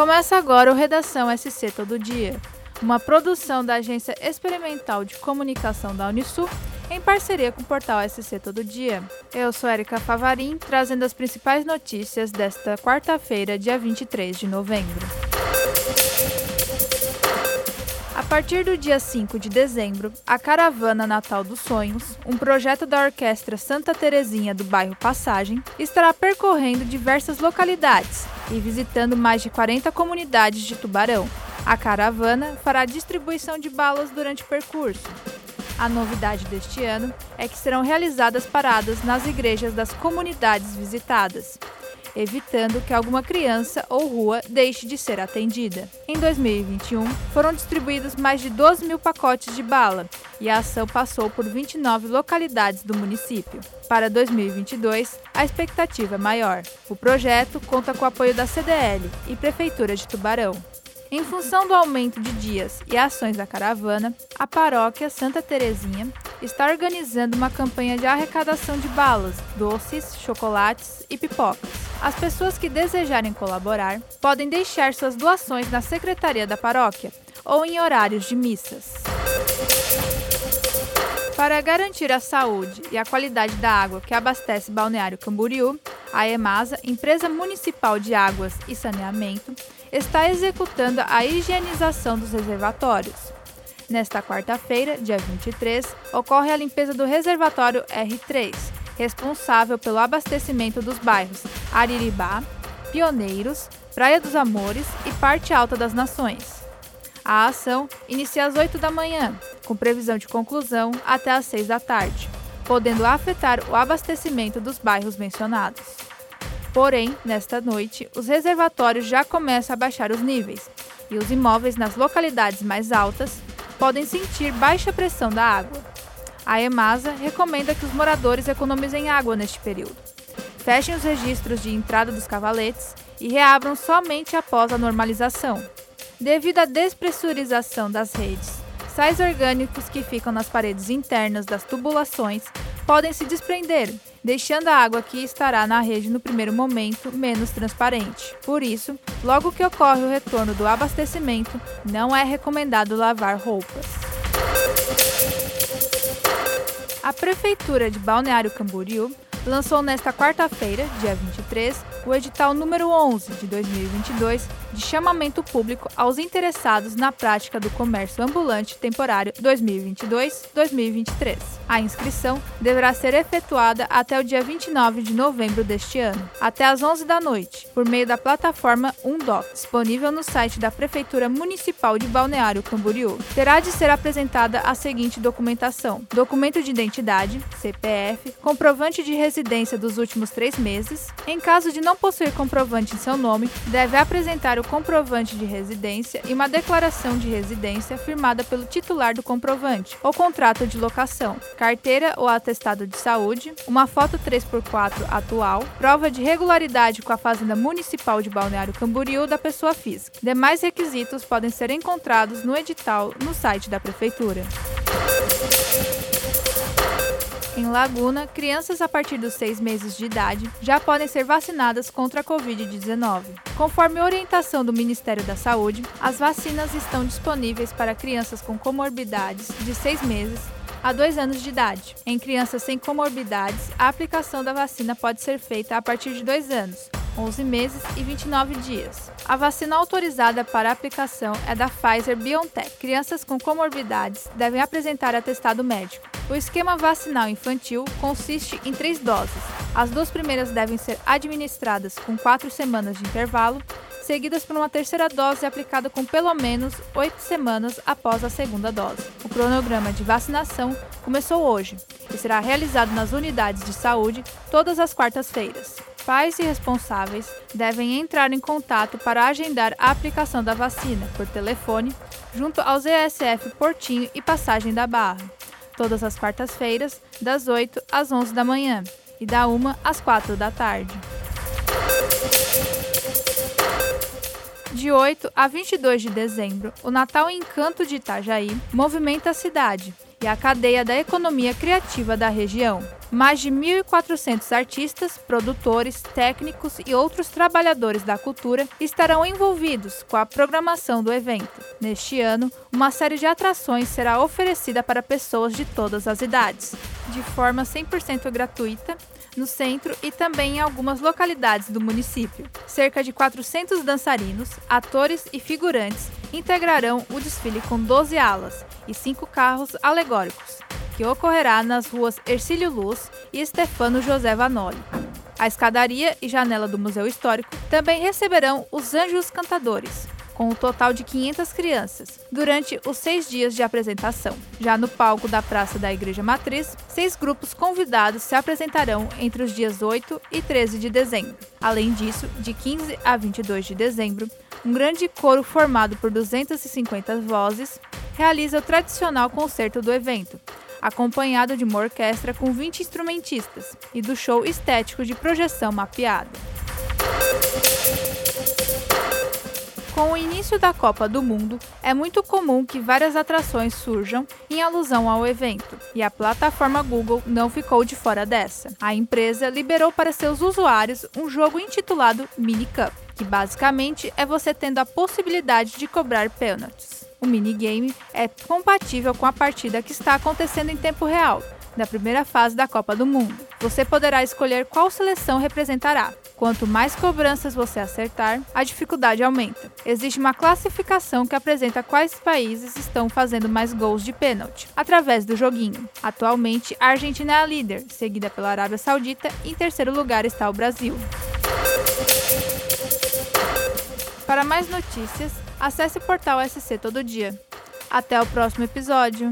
Começa agora o Redação SC Todo Dia, uma produção da Agência Experimental de Comunicação da Unisul em parceria com o portal SC Todo Dia. Eu sou Erika Favarim, trazendo as principais notícias desta quarta-feira, dia 23 de novembro. Partir do dia 5 de dezembro, a Caravana Natal dos Sonhos, um projeto da Orquestra Santa Terezinha do bairro Passagem, estará percorrendo diversas localidades e visitando mais de 40 comunidades de Tubarão. A caravana fará distribuição de balas durante o percurso. A novidade deste ano é que serão realizadas paradas nas igrejas das comunidades visitadas evitando que alguma criança ou rua deixe de ser atendida. Em 2021, foram distribuídos mais de 12 mil pacotes de bala e a ação passou por 29 localidades do município. Para 2022, a expectativa é maior. O projeto conta com o apoio da CDL e Prefeitura de Tubarão. Em função do aumento de dias e ações da caravana, a paróquia Santa Terezinha está organizando uma campanha de arrecadação de balas, doces, chocolates e pipocas. As pessoas que desejarem colaborar podem deixar suas doações na secretaria da paróquia ou em horários de missas. Para garantir a saúde e a qualidade da água que abastece Balneário Camboriú, a EMASA, Empresa Municipal de Águas e Saneamento, está executando a higienização dos reservatórios. Nesta quarta-feira, dia 23, ocorre a limpeza do reservatório R3, responsável pelo abastecimento dos bairros Ariribá, Pioneiros, Praia dos Amores e Parte Alta das Nações. A ação inicia às 8 da manhã, com previsão de conclusão até às 6 da tarde, podendo afetar o abastecimento dos bairros mencionados. Porém, nesta noite, os reservatórios já começam a baixar os níveis e os imóveis nas localidades mais altas podem sentir baixa pressão da água. A EMASA recomenda que os moradores economizem água neste período. Fechem os registros de entrada dos cavaletes e reabram somente após a normalização. Devido à despressurização das redes, sais orgânicos que ficam nas paredes internas das tubulações podem se desprender, deixando a água que estará na rede no primeiro momento menos transparente. Por isso, logo que ocorre o retorno do abastecimento, não é recomendado lavar roupas. A Prefeitura de Balneário Camboriú lançou nesta quarta-feira, dia 23, o edital número 11 de 2022 de chamamento público aos interessados na prática do comércio ambulante temporário 2022-2023. A inscrição deverá ser efetuada até o dia 29 de novembro deste ano, até às 11 da noite, por meio da plataforma Undoc, disponível no site da Prefeitura Municipal de Balneário Camboriú. Terá de ser apresentada a seguinte documentação: documento de identidade, CPF, comprovante de residência dos últimos três meses. Em caso de não possuir comprovante em seu nome, deve apresentar o comprovante de residência e uma declaração de residência firmada pelo titular do comprovante, ou contrato de locação, carteira ou atestado de saúde, uma foto 3x4 atual, prova de regularidade com a Fazenda Municipal de Balneário Camboriú da pessoa física. Demais requisitos podem ser encontrados no edital no site da Prefeitura. Em Laguna, crianças a partir dos seis meses de idade já podem ser vacinadas contra a Covid-19. Conforme orientação do Ministério da Saúde, as vacinas estão disponíveis para crianças com comorbidades de seis meses a dois anos de idade. Em crianças sem comorbidades, a aplicação da vacina pode ser feita a partir de dois anos, 11 meses e 29 dias. A vacina autorizada para aplicação é da Pfizer BioNTech. Crianças com comorbidades devem apresentar atestado médico. O esquema vacinal infantil consiste em três doses. As duas primeiras devem ser administradas com quatro semanas de intervalo, seguidas por uma terceira dose aplicada com pelo menos oito semanas após a segunda dose. O cronograma de vacinação começou hoje e será realizado nas unidades de saúde todas as quartas-feiras pais e responsáveis devem entrar em contato para agendar a aplicação da vacina por telefone junto aos ESF Portinho e Passagem da Barra, todas as quartas-feiras, das 8 às 11 da manhã e da 1 às 4 da tarde. De 8 a 22 de dezembro, o Natal Encanto de Itajaí movimenta a cidade e a cadeia da economia criativa da região. Mais de 1.400 artistas, produtores, técnicos e outros trabalhadores da cultura estarão envolvidos com a programação do evento. Neste ano, uma série de atrações será oferecida para pessoas de todas as idades, de forma 100% gratuita no centro e também em algumas localidades do município. Cerca de 400 dançarinos, atores e figurantes integrarão o desfile com 12 alas e cinco carros alegóricos, que ocorrerá nas ruas Ercílio Luz e Stefano José Vanoli. A escadaria e janela do Museu Histórico também receberão os Anjos Cantadores, com um total de 500 crianças, durante os seis dias de apresentação. Já no palco da Praça da Igreja Matriz, seis grupos convidados se apresentarão entre os dias 8 e 13 de dezembro. Além disso, de 15 a 22 de dezembro, um grande coro formado por 250 vozes realiza o tradicional concerto do evento, acompanhado de uma orquestra com 20 instrumentistas e do show estético de projeção mapeada. Com o início da Copa do Mundo, é muito comum que várias atrações surjam em alusão ao evento, e a plataforma Google não ficou de fora dessa. A empresa liberou para seus usuários um jogo intitulado Mini Cup, que basicamente é você tendo a possibilidade de cobrar pênaltis. O minigame é compatível com a partida que está acontecendo em tempo real, da primeira fase da Copa do Mundo. Você poderá escolher qual seleção representará. Quanto mais cobranças você acertar, a dificuldade aumenta. Existe uma classificação que apresenta quais países estão fazendo mais gols de pênalti, através do joguinho. Atualmente, a Argentina é a líder, seguida pela Arábia Saudita, e em terceiro lugar está o Brasil. Para mais notícias, acesse o portal SC Todo Dia. Até o próximo episódio!